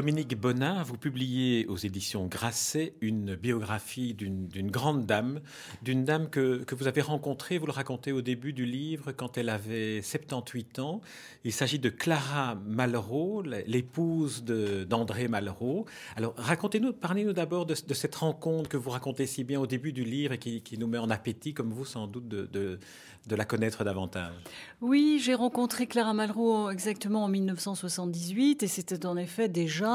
Dominique Bonin, vous publiez aux éditions Grasset une biographie d'une grande dame, d'une dame que, vous avez rencontrée, vous le racontez au début du livre, quand elle avait 78 ans. Il s'agit de Clara Malraux, l'épouse d'André Malraux. Alors racontez-nous, parlez-nous d'abord de, cette rencontre que vous racontez si bien au début du livre et qui, nous met en appétit, comme vous sans doute, de, de la connaître davantage. Oui, j'ai rencontré Clara Malraux exactement en 1978 et c'était en effet déjà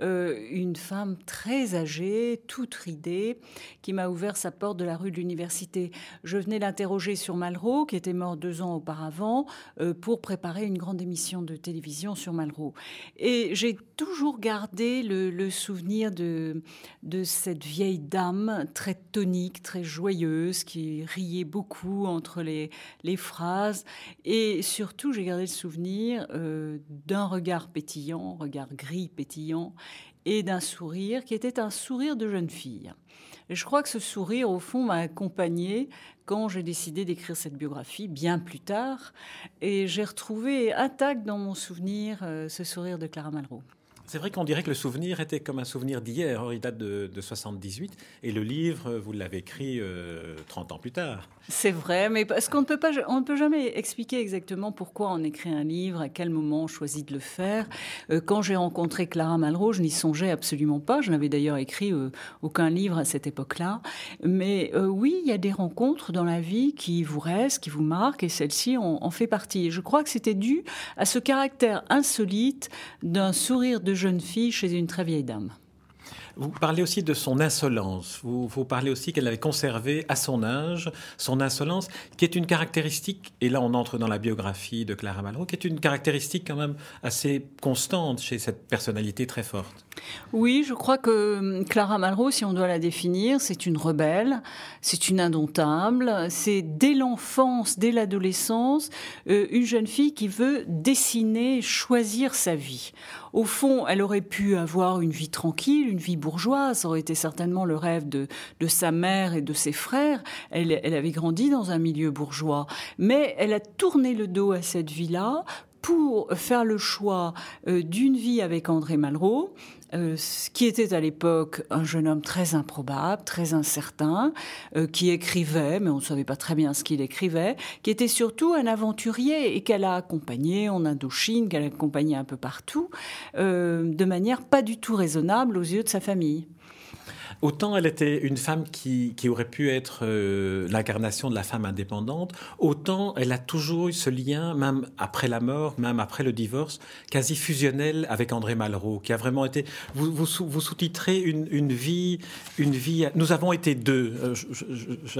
euh, une femme très âgée, toute ridée, qui m'a ouvert sa porte de la rue de l'université. Je venais l'interroger sur Malraux, qui était mort deux ans auparavant, euh, pour préparer une grande émission de télévision sur Malraux. Et j'ai toujours gardé le, souvenir de, cette vieille dame très tonique, très joyeuse, qui riait beaucoup entre les les, phrases. Et surtout, j'ai gardé le souvenir euh, d'un regard pétillant, regard gris pétillant, et d'un sourire qui était un sourire de jeune fille. Et je crois que ce sourire, au fond, m'a accompagné quand j'ai décidé d'écrire cette biographie, bien plus tard. Et j'ai retrouvé intact dans mon souvenir euh, ce sourire de Clara Malraux. C'est vrai qu'on dirait que le souvenir était comme un souvenir d'hier. Il date de, 78 et le livre, vous l'avez écrit 30 euh, ans plus tard. C'est vrai, mais parce qu'on ne peut pas, on ne peut jamais expliquer exactement pourquoi on écrit un livre, à quel moment on choisit de le faire. Euh, quand j'ai rencontré Clara Malraux, je n'y songeais absolument pas. Je n'avais d'ailleurs écrit euh, aucun livre à cette époque-là. Mais oui, il y a des rencontres dans la vie qui vous restent, qui vous marquent, et celle-ci en, en fait partie. Je crois que c'était dû à ce caractère insolite d'un sourire de jeune fille chez une très vieille dame. Vous parlez aussi de son insolence. Vous, parlez aussi qu'elle avait conservé à son âge son insolence, qui est une caractéristique, et là on entre dans la biographie de Clara Malraux, qui est une caractéristique quand même assez constante chez cette personnalité très forte. Oui, je crois que hum, Clara Malraux, si on doit la définir, c'est une rebelle, c'est une indomptable, c'est dès l'enfance, dès l'adolescence, euh, une jeune fille qui veut dessiner, choisir sa vie. Au fond, elle aurait pu avoir une vie tranquille, une vie bourgeoise, ça aurait été certainement le rêve de, de sa mère et de ses frères. Elle, elle avait grandi dans un milieu bourgeois, mais elle a tourné le dos à cette vie-là pour faire le choix euh, d'une vie avec André Malraux, euh, qui était à l'époque un jeune homme très improbable, très incertain, euh, qui écrivait, mais on ne savait pas très bien ce qu'il écrivait, qui était surtout un aventurier et qu'elle a accompagné en Indochine, qu'elle a accompagné un peu partout, de manière pas du tout raisonnable aux yeux de sa famille. Autant elle était une femme qui, aurait pu être euh, l'incarnation de la femme indépendante, autant elle a toujours eu ce lien, même après la mort, même après le divorce, quasi fusionnel avec André Malraux, qui a vraiment été. Vous, vous, sous-titrez une, vie, une vie. Nous avons été deux. Euh,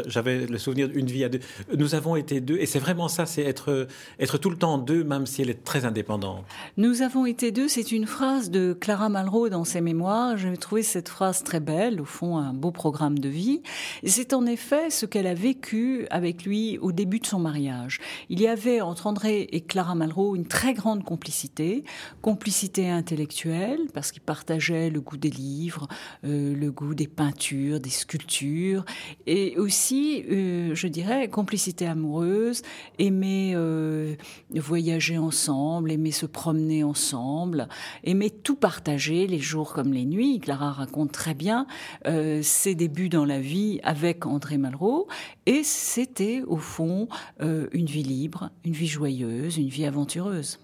j'avais le souvenir d'une vie à deux. Nous avons été deux, et c'est vraiment ça, c'est être, être tout le temps deux, même si elle est très indépendante. Nous avons été deux, c'est une phrase de Clara Malraux dans ses mémoires. J'ai trouvé cette phrase très belle fond un beau programme de vie. C'est en effet ce qu'elle a vécu avec lui au début de son mariage. Il y avait entre André et Clara Malraux une très grande complicité, complicité intellectuelle parce qu'ils partageaient le goût des livres, euh, le goût des peintures, des sculptures, et aussi, euh, je dirais, complicité amoureuse, aimer euh, voyager ensemble, aimer se promener ensemble, aimer tout partager, les jours comme les nuits. Clara raconte très bien euh, ses débuts dans la vie avec André Malraux. Et c'était, au fond, euh, une vie libre, une vie joyeuse, une vie aventureuse.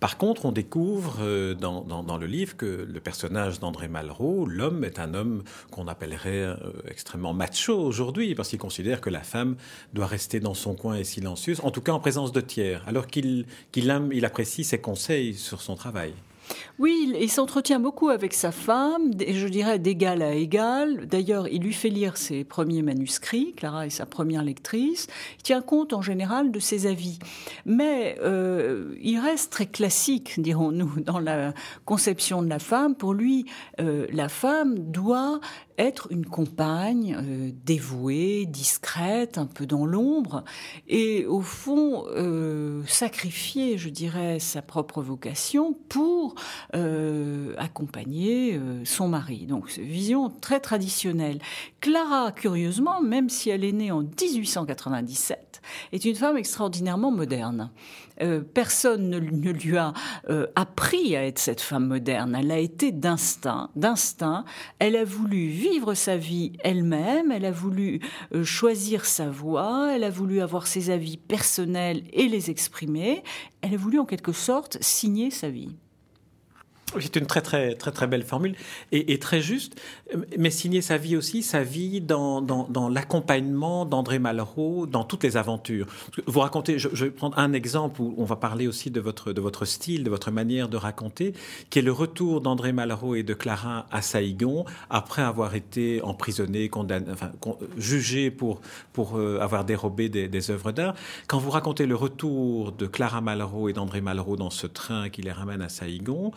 Par contre, on découvre euh, dans, dans, le livre que le personnage d'André Malraux, l'homme, est un homme qu'on appellerait extrêmement macho aujourd'hui, parce qu'il considère que la femme doit rester dans son coin et silencieuse, en tout cas en présence de tiers, alors qu'il aime, il apprécie ses conseils sur son travail. Oui, il, s'entretient beaucoup avec sa femme, je dirais d'égal à égal. D'ailleurs, il lui fait lire ses premiers manuscrits, Clara est sa première lectrice. Il tient compte en général de ses avis. Mais euh, il reste très classique, dirons-nous, dans la conception de la femme. Pour lui, euh, la femme doit être une compagne euh, dévouée, discrète, un peu dans l'ombre, et au fond euh, sacrifier, je dirais, sa propre vocation pour euh, accompagner son mari. Donc, vision très traditionnelle. Clara, curieusement, même si elle est née en 1897, est une femme extraordinairement moderne. Euh, personne ne, lui a euh, appris à être cette femme moderne. Elle a été d'instinct, d'instinct. Elle a voulu vivre sa vie elle-même. Elle a voulu euh, choisir sa voie. Elle a voulu avoir ses avis personnels et les exprimer. Elle a voulu en quelque sorte signer sa vie. C'est une très très très très belle formule et, très juste, mais signer sa vie aussi, sa vie dans, l'accompagnement d'André Malraux dans toutes les aventures. Vous racontez, je, vais prendre un exemple où on va parler aussi de votre de votre style, de votre manière de raconter, qui est le retour d'André Malraux et de Clara à Saïgon après avoir été emprisonné, condamné, jugé pour pour euh, avoir dérobé des, des œuvres d'art. Quand vous racontez le retour de Clara Malraux et d'André Malraux dans ce train qui les ramène à Saïgon,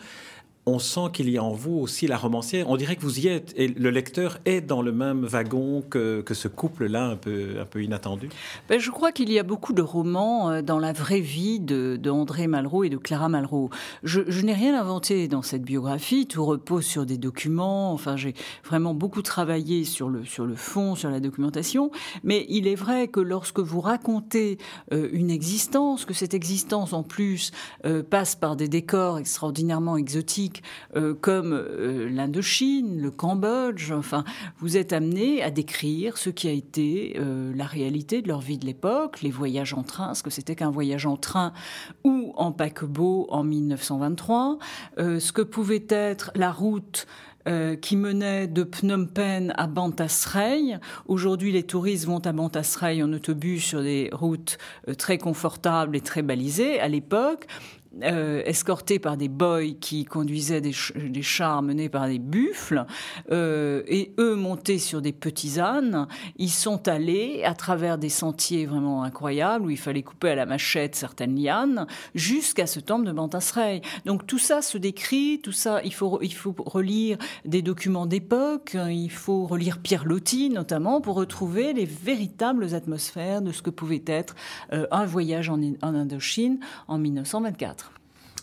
on sent qu'il y a en vous aussi la romancière. On dirait que vous y êtes et le lecteur est dans le même wagon que, que ce couple-là un peu, un peu inattendu. Ben, je crois qu'il y a beaucoup de romans euh, dans la vraie vie de, André Malraux et de Clara Malraux. Je, je n'ai rien inventé dans cette biographie. Tout repose sur des documents. Enfin, j'ai vraiment beaucoup travaillé sur le, sur le fond, sur la documentation. Mais il est vrai que lorsque vous racontez euh, une existence, que cette existence en plus euh, passe par des décors extraordinairement exotiques, euh, comme euh, l'Indochine, le Cambodge. Enfin, vous êtes amené à décrire ce qui a été euh, la réalité de leur vie de l'époque, les voyages en train, ce que c'était qu'un voyage en train ou en paquebot en 1923, ce que pouvait être la route qui menait de Phnom Penh à Bantasrey. Aujourd'hui, les touristes vont à Bantasrey en autobus sur des routes très confortables et très balisées. À l'époque, euh, escortés par des boys qui conduisaient des, chars menés par des buffles, euh, et eux montés sur des petits ânes, ils sont allés à travers des sentiers vraiment incroyables où il fallait couper à la machette certaines lianes jusqu'à ce temple de Bantasrey. Donc tout ça se décrit, tout ça, il faut, il faut relire des documents d'époque, il faut relire Pierre Loti notamment pour retrouver les véritables atmosphères de ce que pouvait être euh, un voyage en Indochine en 1924.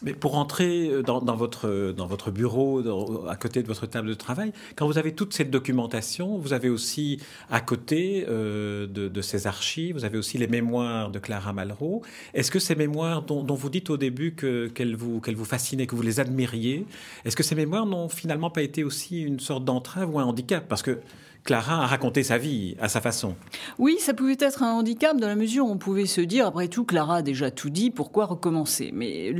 Mais pour entrer euh, dans, votre, dans votre bureau, à côté de votre table de travail, quand vous avez toute cette documentation, vous avez aussi à côté euh, de, ces archives, vous avez aussi les mémoires de Clara Malraux. Est-ce que ces mémoires dont, vous dites au début qu'elles vous, qu'elles vous fascinaient, que vous les admiriez, est-ce que ces mémoires n'ont finalement pas été aussi une sorte d'entrave ou un handicap? Parce que Clara a raconté sa vie à sa façon. Oui, ça pouvait être un handicap dans la mesure où on pouvait se dire, après tout, Clara a déjà tout dit, pourquoi recommencer? Mais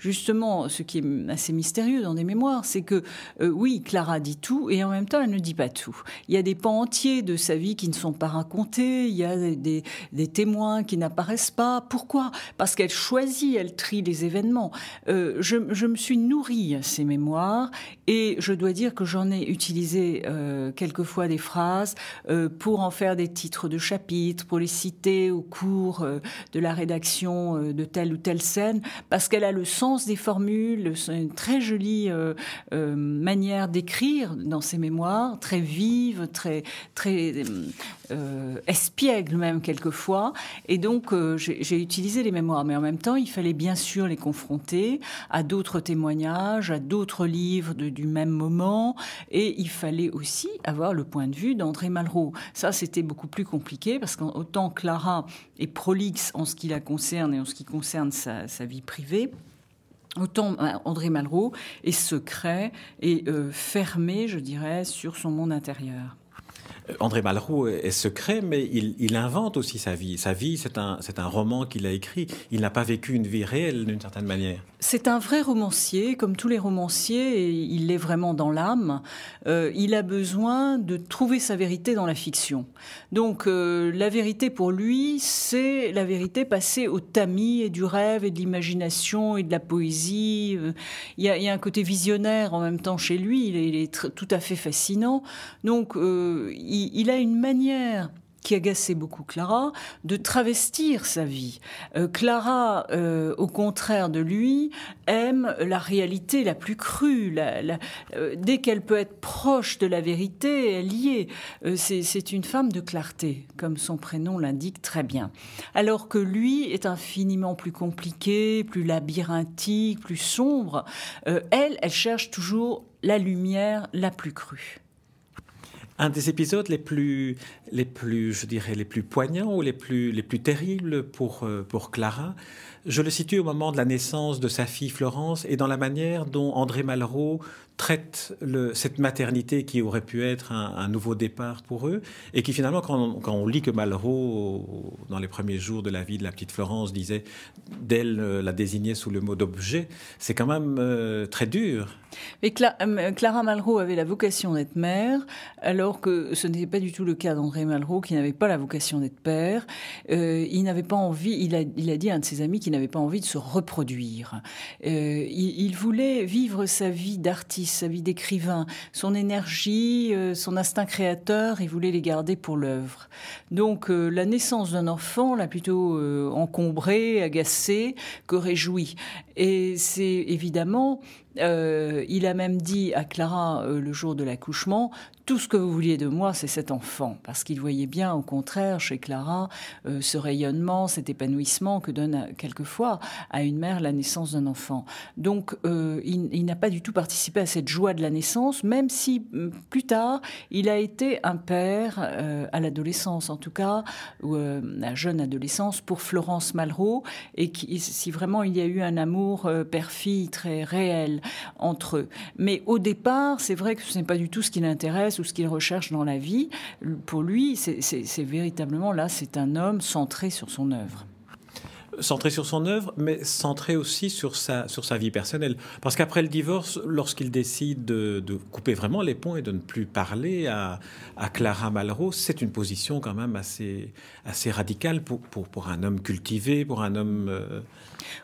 justement, ce qui est assez mystérieux dans des mémoires, c'est que euh, oui, Clara dit tout et en même temps, elle ne dit pas tout. Il y a des pans entiers de sa vie qui ne sont pas racontés, il y a des, témoins qui n'apparaissent pas. Pourquoi? Parce qu'elle choisit, elle trie les événements. Euh, je, me suis nourrie ces mémoires et je dois dire que j'en ai utilisé euh, quelquefois des phrases euh, pour en faire des titres de chapitres, pour les citer au cours euh, de la rédaction euh, de telle ou telle scène, parce qu'elle a le sens des formules, une très jolie manière d'écrire dans ses mémoires, très vive, très très espiègle même quelquefois. Et donc j'ai utilisé les mémoires, mais en même temps il fallait bien sûr les confronter à d'autres témoignages, à d'autres livres du même moment, et il fallait aussi avoir le point de vue d'André Malraux. Ça, c'était beaucoup plus compliqué parce qu'autant Clara est prolixe en ce qui la concerne et en ce qui concerne sa, vie privée, Autant euh, André Malraux est secret et euh, fermé, je dirais, sur son monde intérieur. Euh, André Malraux est secret, mais il, invente aussi sa vie. Sa vie, c'est un, un roman qu'il a écrit. Il n'a pas vécu une vie réelle d'une certaine manière. C'est un vrai romancier, comme tous les romanciers, et il l'est vraiment dans l'âme. Euh, il a besoin de trouver sa vérité dans la fiction. Donc euh, la vérité pour lui, c'est la vérité passée au tamis et du rêve et de l'imagination et de la poésie. Euh, il y, a, un côté visionnaire en même temps chez lui, il est, tout à fait fascinant. Donc il a une manière qui agaçait beaucoup Clara, de travestir sa vie. Euh, Clara, euh, au contraire de lui, aime la réalité la plus crue. Euh, dès qu'elle peut être proche de la vérité, elle y est. C'est une femme de clarté, comme son prénom l'indique très bien. Alors que lui est infiniment plus compliqué, plus labyrinthique, plus sombre. elle, elle cherche toujours la lumière la plus crue. Un des épisodes les plus, les plus, je dirais, les plus poignants ou les plus, les plus terribles pour, euh, pour Clara, je le situe au moment de la naissance de sa fille Florence et dans la manière dont André Malraux traite cette maternité qui aurait pu être un, nouveau départ pour eux, et qui finalement, quand, quand, on lit que Malraux, dans les premiers jours de la vie de la petite Florence, disait d'elle euh, la désignait sous le mot d'objet, c'est quand même euh, très dur. Mais Clara Malraux avait la vocation d'être mère, que ce n'était pas du tout le cas d'André Malraux, qui n'avait pas la vocation d'être père. il n'avait pas envie, il a, dit à un de ses amis qu'il n'avait pas envie de se reproduire. il, il voulait vivre sa vie d'artiste sa vie d'écrivain, son énergie, euh, son instinct créateur, il voulait les garder pour l'œuvre. Donc euh, la naissance d'un enfant l'a plutôt euh, encombré, agacé que réjoui. Et c'est évidemment il a même dit à Clara le jour de l'accouchement, tout ce que vous vouliez de moi, c'est cet enfant, parce qu'il voyait bien, au contraire, chez Clara, euh, ce rayonnement, cet épanouissement que donne euh, quelquefois à une mère la naissance d'un enfant. Donc, euh, il, n'a pas du tout participé à cette joie de la naissance, même si plus tard, il a été un père à l'adolescence, en tout cas, ou à la jeune adolescence, pour Florence Malraux, et si vraiment il y a eu un amour père-fille très réel entre eux. Mais au départ, c'est vrai que ce n'est pas du tout ce qui l'intéresse ou ce qu'il recherche dans la vie. Pour lui, c'est véritablement là, c'est un homme centré sur son œuvre centré sur son œuvre, mais centré aussi sur sa, sur sa vie personnelle. Parce qu'après le divorce, lorsqu'il décide de, couper vraiment les ponts et de ne plus parler à, à Clara Malraux, c'est une position quand même assez, assez radicale pour, pour, pour un homme cultivé, pour un homme... Euh,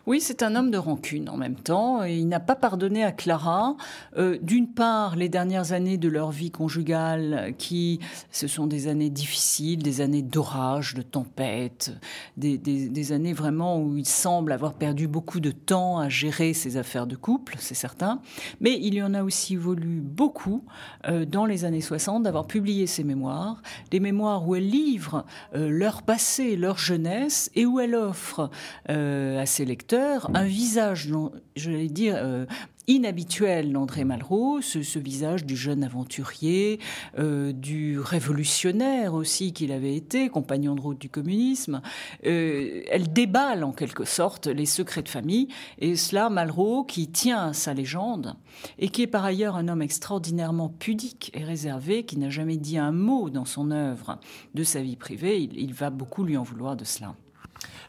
oui, c'est un homme de rancune en même temps. il n'a pas pardonné à Clara, euh, d'une part, les dernières années de leur vie conjugale, qui ce sont des années difficiles, des années d'orage, de tempête, des, années vraiment où il semble avoir perdu beaucoup de temps à gérer ses affaires de couple, c'est certain. Mais il y en a aussi voulu beaucoup euh, dans les années 60 d'avoir publié ses mémoires, des mémoires où elle livre euh, leur passé, leur jeunesse, et où elle offre à ses un visage, je vais dire, euh, inhabituel d'André Malraux, ce, visage du jeune aventurier, euh, du révolutionnaire aussi qu'il avait été, compagnon de route du communisme. Euh, elle déballe en quelque sorte les secrets de famille, et cela Malraux qui tient à sa légende, et qui est par ailleurs un homme extraordinairement pudique et réservé, qui n'a jamais dit un mot dans son œuvre de sa vie privée, il va beaucoup lui en vouloir de cela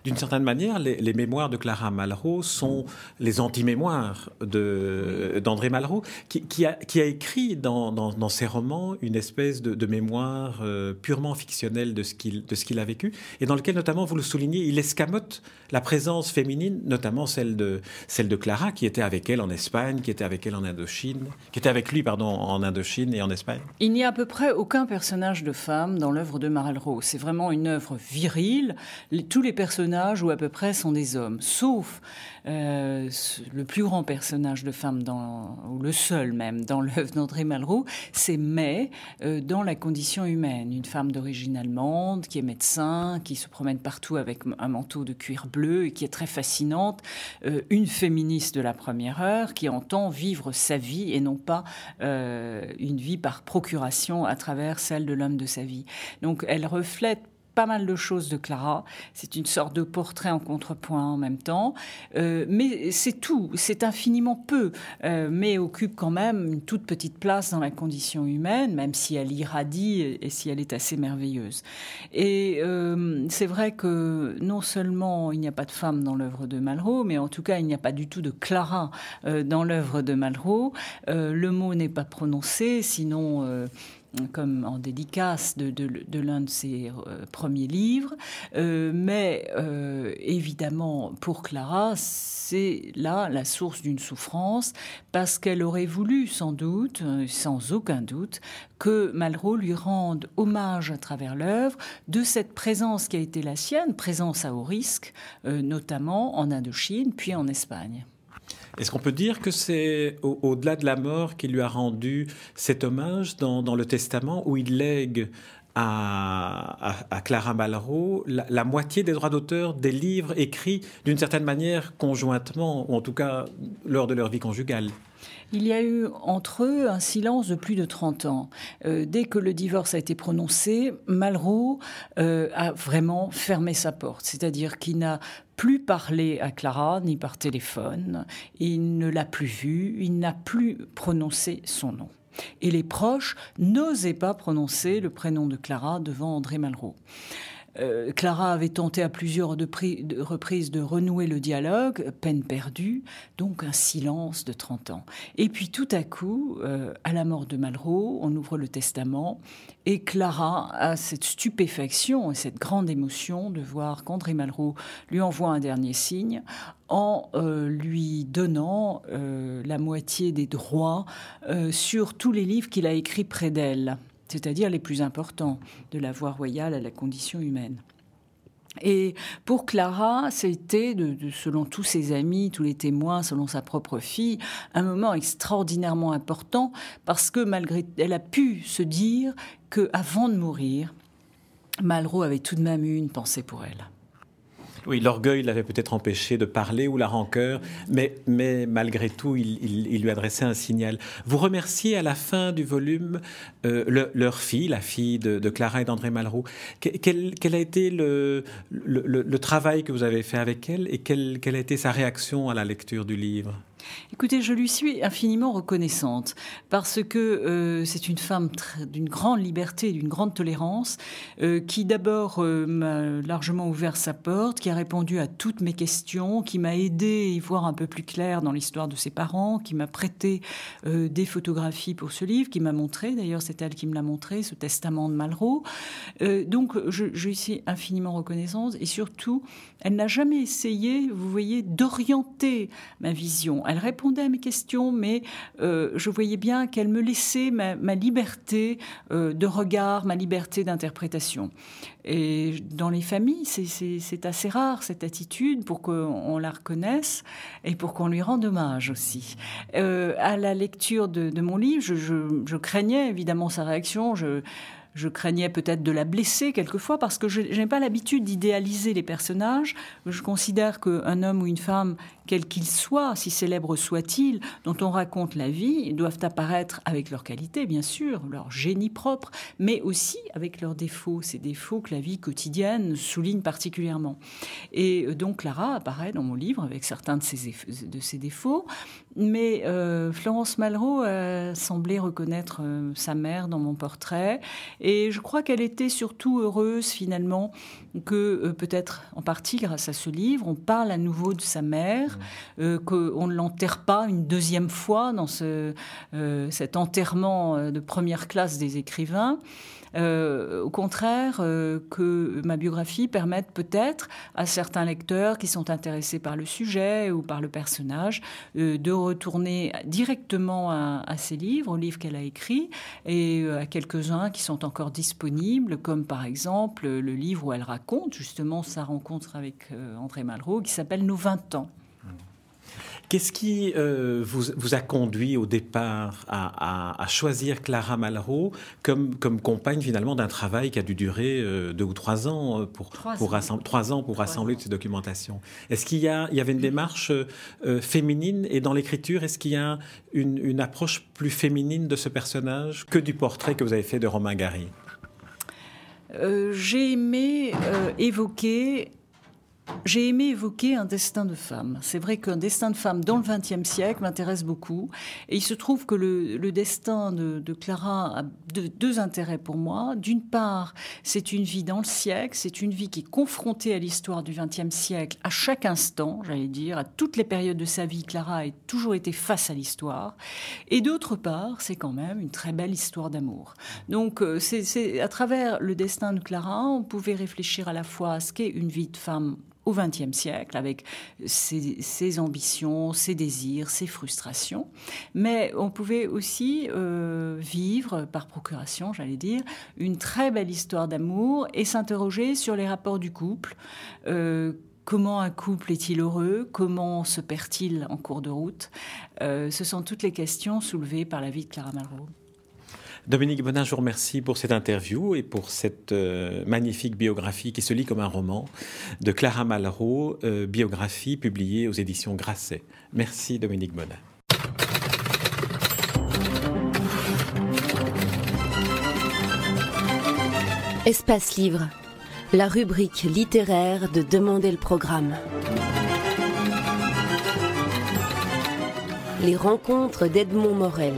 d'une certaine manière, les, mémoires de Clara Malraux sont les anti-mémoires d'André Malraux, qui, a, écrit dans, ses romans une espèce de, mémoire euh, purement fictionnelle de ce qu'il a vécu, et dans lequel, notamment, vous le soulignez, il escamote la présence féminine, notamment celle de, celle de Clara, qui était avec elle en Espagne, qui était avec elle en Indochine, qui était avec lui, pardon, en Indochine et en Espagne. Il n'y a à peu près aucun personnage de femme dans l'œuvre de Malraux. C'est vraiment une œuvre virile. tous les personnages ou à peu près sont des hommes, sauf euh, le plus grand personnage de femme, dans, ou le seul même, dans l'œuvre d'André Malraux, c'est May euh, dans la condition humaine. Une femme d'origine allemande qui est médecin, qui se promène partout avec un manteau de cuir bleu et qui est très fascinante. Euh, une féministe de la première heure qui entend vivre sa vie et non pas une vie par procuration à travers celle de l'homme de sa vie. Donc elle reflète pas mal de choses de Clara. C'est une sorte de portrait en contrepoint en même temps. Euh, mais c'est tout, c'est infiniment peu, euh, mais occupe quand même une toute petite place dans la condition humaine, même si elle irradie et, si elle est assez merveilleuse. Et euh, c'est vrai que non seulement il n'y a pas de femme dans l'œuvre de Malraux, mais en tout cas il n'y a pas du tout de Clara dans l'œuvre de Malraux. le mot n'est pas prononcé, sinon comme en dédicace de, l'un de ses euh, premiers livres. Euh, mais euh, évidemment, pour Clara, c'est là la source d'une souffrance, parce qu'elle aurait voulu sans doute, sans aucun doute, que Malraux lui rende hommage à travers l'œuvre de cette présence qui a été la sienne, présence à haut risque, notamment en Indochine, puis en Espagne. Est-ce qu'on peut dire que c'est au-delà de la mort qu'il lui a rendu cet hommage dans, le testament où il lègue à, Clara Malraux la, moitié des droits d'auteur des livres écrits d'une certaine manière conjointement, ou en tout cas lors de leur vie conjugale? Il y a eu entre eux un silence de plus de 30 ans. Euh, dès que le divorce a été prononcé, Malraux euh, a vraiment fermé sa porte, c'est-à-dire qu'il n'a plus parlé à Clara, ni par téléphone, il ne l'a plus vue, il n'a plus prononcé son nom. Et les proches n'osaient pas prononcer le prénom de Clara devant André Malraux. Euh, Clara avait tenté à plusieurs reprises de renouer le dialogue, peine perdue, donc un silence de 30 ans. Et puis tout à coup, euh, à la mort de Malraux, on ouvre le testament et Clara a cette stupéfaction et cette grande émotion de voir qu'André Malraux lui envoie un dernier signe en euh, lui donnant la moitié des droits sur tous les livres qu'il a écrits près d'elle c'est-à-dire les plus importants, de la voie royale à la condition humaine. Et pour Clara, c'était, selon tous ses amis, tous les témoins, selon sa propre fille, un moment extraordinairement important parce que malgré, elle a pu se dire que avant de mourir, Malraux avait tout de même eu une pensée pour elle. Oui, l'orgueil l'avait peut-être empêché de parler ou la rancœur, mais, malgré tout, il, lui adressait un signal. Vous remerciez à la fin du volume euh, leur fille, la fille de, Clara et d'André Malraux. Quel, a été le, travail que vous avez fait avec elle et quelle a été sa réaction à la lecture du livre? Écoutez, je lui suis infiniment reconnaissante parce que euh, c'est une femme d'une grande liberté, d'une grande tolérance, euh, qui d'abord euh, m'a largement ouvert sa porte, qui a répondu à toutes mes questions, qui m'a aidé à y voir un peu plus clair dans l'histoire de ses parents, qui m'a prêté des photographies pour ce livre, qui m'a montré, d'ailleurs c'est elle qui me l'a montré, ce testament de Malraux. donc je, je lui suis infiniment reconnaissante et surtout, elle n'a jamais essayé, vous voyez, d'orienter ma vision elle répondait à mes questions, mais euh, je voyais bien qu'elle me laissait ma, liberté euh, de regard, ma liberté d'interprétation. Et dans les familles, c'est assez rare cette attitude pour qu'on la reconnaisse et pour qu'on lui rende hommage aussi. Euh, à la lecture de, mon livre, je, je, craignais évidemment sa réaction. Je, je craignais peut-être de la blesser quelquefois parce que je n'ai pas l'habitude d'idéaliser les personnages. Je considère qu'un homme ou une femme quels qu'ils soient, si célèbres soient-ils, dont on raconte la vie, doivent apparaître avec leurs qualités, bien sûr, leur génie propre, mais aussi avec leurs défauts, ces défauts que la vie quotidienne souligne particulièrement. Et euh, donc Clara apparaît dans mon livre avec certains de de ses défauts, mais euh, Florence Malraux a semblé reconnaître euh, sa mère dans mon portrait, et je crois qu'elle était surtout heureuse finalement que peut-être en partie grâce à ce livre, on parle à nouveau de sa mère, euh, qu'on ne l'enterre pas une deuxième fois dans ce, euh, cet enterrement euh, de première classe des écrivains. au contraire, que ma biographie permette peut-être à certains lecteurs qui sont intéressés par le sujet ou par le personnage de retourner directement à, ces livres, aux livres qu'elle a écrits, et à quelques-uns qui sont encore disponibles, comme par exemple le livre où elle raconte justement sa rencontre avec André Malraux, qui s'appelle Nos 20 ans. Qu'est-ce qui euh, vous, a conduit au départ à, choisir Clara Malraux comme, comme compagne finalement d'un travail qui a dû durer euh, deux ou trois ans euh, pour, trois pour, ans. Trois ans pour rassembler toutes ces documentations? Est-ce qu'il y, a, il y avait une démarche féminine? Et dans l'écriture, est-ce qu'il y a une, une approche plus féminine de ce personnage que du portrait que vous avez fait de Romain Gary? J'ai aimé évoquer j'ai aimé évoquer un destin de femme. C'est vrai qu'un destin de femme dans le XXe siècle m'intéresse beaucoup. Et il se trouve que le, destin de, Clara a deux intérêts pour moi. D'une part, c'est une vie dans le siècle, c'est une vie qui est confrontée à l'histoire du XXe siècle à chaque instant, j'allais dire, à toutes les périodes de sa vie. Clara a toujours été face à l'histoire. Et d'autre part, c'est quand même une très belle histoire d'amour. Donc, euh, c'est à travers le destin de Clara, on pouvait réfléchir à la fois à ce qu'est une vie de femme au XXe siècle, avec ses, ambitions, ses désirs, ses frustrations. Mais on pouvait aussi euh, vivre, par procuration, j'allais dire, une très belle histoire d'amour et s'interroger sur les rapports du couple. Euh, comment un couple est-il heureux? Comment se perd-il en cours de route? Euh, Ce sont toutes les questions soulevées par la vie de Clara Malraux. Dominique Bonin, je vous remercie pour cette interview et pour cette euh, magnifique biographie qui se lit comme un roman de Clara Malraux, euh, biographie publiée aux éditions Grasset. Merci Dominique Bonin. Espace Livre, la rubrique littéraire de Demander le programme. Les rencontres d'Edmond Morel.